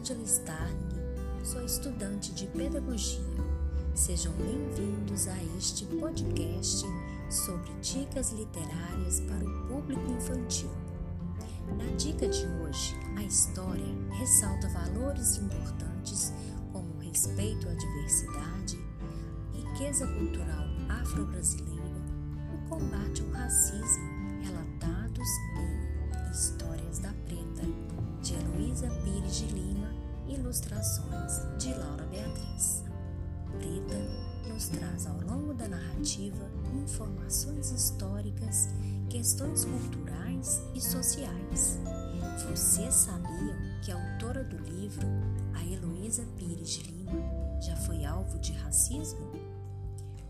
Angela Starling, sou estudante de pedagogia. Sejam bem-vindos a este podcast sobre dicas literárias para o público infantil. Na dica de hoje, a história ressalta valores importantes como respeito à diversidade, riqueza cultural afro-brasileira e combate ao racismo informações históricas, questões culturais e sociais. Vocês sabiam que a autora do livro, a Heloísa Pires de Lima, já foi alvo de racismo?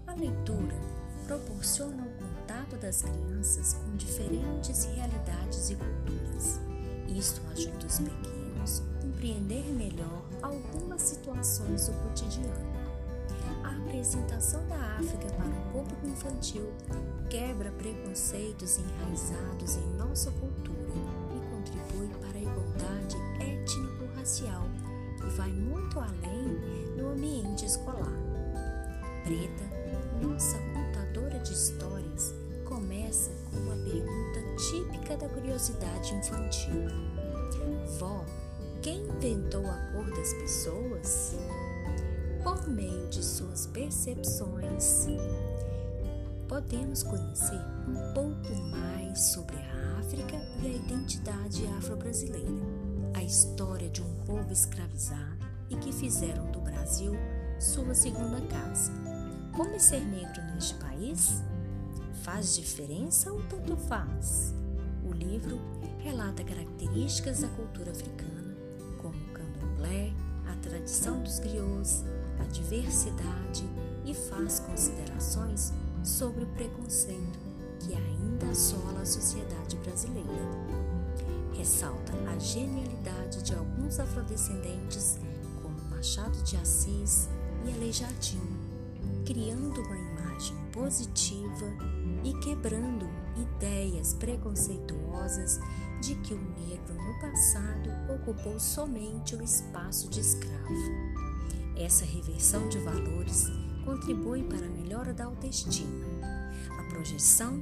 A leitura proporciona o contato das crianças com diferentes realidades e culturas. Isto ajuda os pequenos a compreender melhor algumas situações do cotidiano. A apresentação da África para o público infantil quebra preconceitos enraizados em nossa cultura e contribui para a igualdade étnico-racial e vai muito além no ambiente escolar. Preta, nossa contadora de histórias, começa com uma pergunta típica da curiosidade infantil: Vó, quem inventou a cor das pessoas? Por meio de suas percepções, podemos conhecer um pouco mais sobre a África e a identidade afro-brasileira, a história de um povo escravizado e que fizeram do Brasil sua segunda casa. Como ser negro neste país? Faz diferença ou tanto faz? O livro relata características da cultura africana, como o candomblé, a tradição dos griots, diversidade e faz considerações sobre o preconceito que ainda assola a sociedade brasileira. Ressalta a genialidade de alguns afrodescendentes, como Machado de Assis e Aleijadinho, criando uma imagem positiva e quebrando ideias preconceituosas de que o negro no passado ocupou somente o espaço de escravo. Essa reversão de valores contribui para a melhora da autoestima. A projeção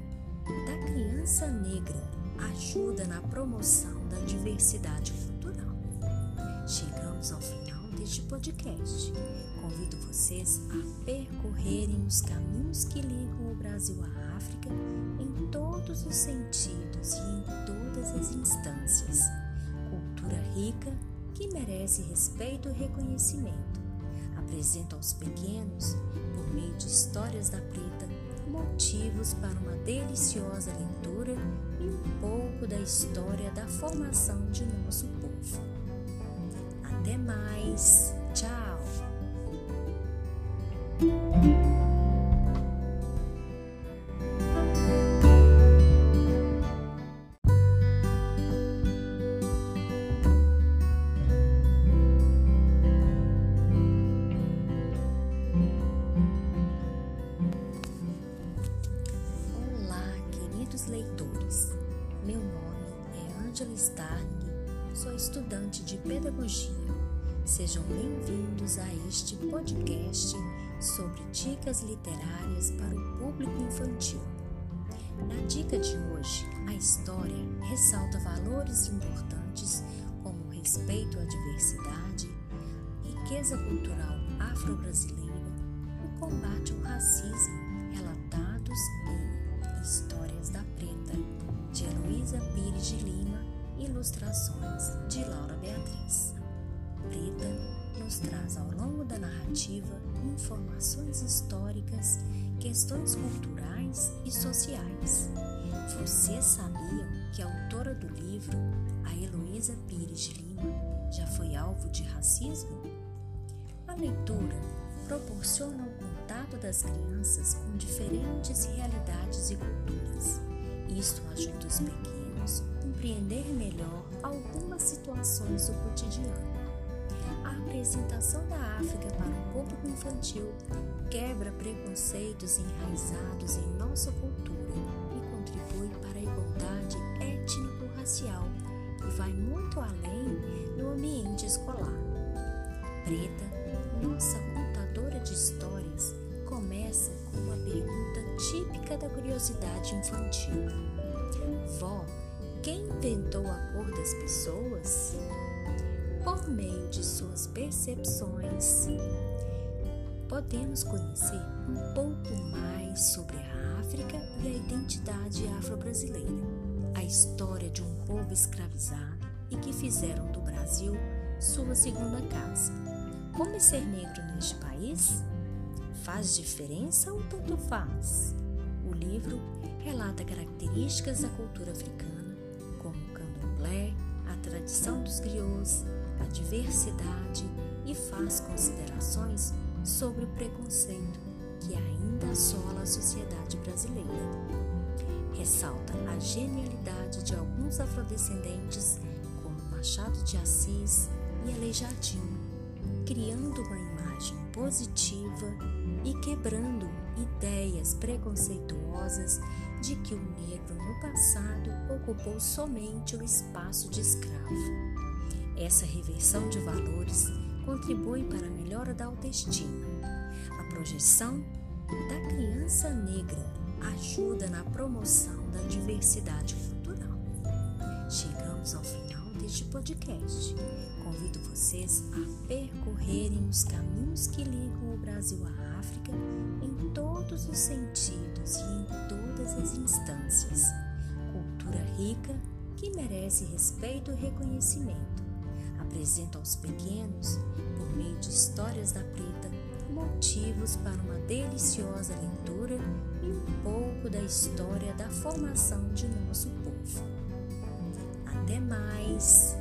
da criança negra ajuda na promoção da diversidade cultural. Chegamos ao final deste podcast. Convido vocês a percorrerem os caminhos que ligam o Brasil à África em todos os sentidos e em todas as instâncias. Cultura rica que merece respeito e reconhecimento. Apresento aos pequenos, por meio de histórias da preta, motivos para uma deliciosa leitura e um pouco da história da formação de nosso povo. Até mais! Tchau! Meu nome é Angela Starling, sou estudante de pedagogia. Sejam bem-vindos a este podcast sobre dicas literárias para o público infantil. Na dica de hoje, a história ressalta valores importantes como respeito à diversidade, riqueza cultural afro-brasileira e combate ao racismo relatados em de Lima, ilustrações de Laura Beatriz. Preta nos traz ao longo da narrativa informações históricas, questões culturais e sociais. Vocês sabiam que a autora do livro, a Heloísa Pires de Lima, já foi alvo de racismo? A leitura proporciona o contato das crianças com diferentes realidades e culturas. Isto ajuda os pequenos compreender melhor algumas situações do cotidiano. A apresentação da África para o público infantil quebra preconceitos enraizados em nossa cultura e contribui para a igualdade étnico-racial e vai muito além no ambiente escolar. Preta, nossa contadora de histórias, começa com uma pergunta típica da curiosidade infantil: Vó, quem inventou a cor das pessoas? Por meio de suas percepções, podemos conhecer um pouco mais sobre a África e a identidade afro-brasileira, a história de um povo escravizado e que fizeram do Brasil sua segunda casa. Como é ser negro neste país? Faz diferença ou tanto faz? O livro relata características da cultura africana, candomblé, a tradição dos griots, a diversidade e faz considerações sobre o preconceito que ainda assola a sociedade brasileira. Ressalta a genialidade de alguns afrodescendentes, como Machado de Assis e Aleijadinho, criando uma imagem positiva e quebrando ideias preconceituosas de que o negro no passado ocupou somente o espaço de escravo. Essa reversão de valores contribui para a melhora da autoestima. A projeção da criança negra ajuda na promoção da diversidade deste podcast. Convido vocês a percorrerem os caminhos que ligam o Brasil à África em todos os sentidos e em todas as instâncias. Cultura rica que merece respeito e reconhecimento apresenta aos pequenos, por meio de histórias da preta, motivos para uma deliciosa leitura e um pouco da história da formação de nosso povo. Até mais!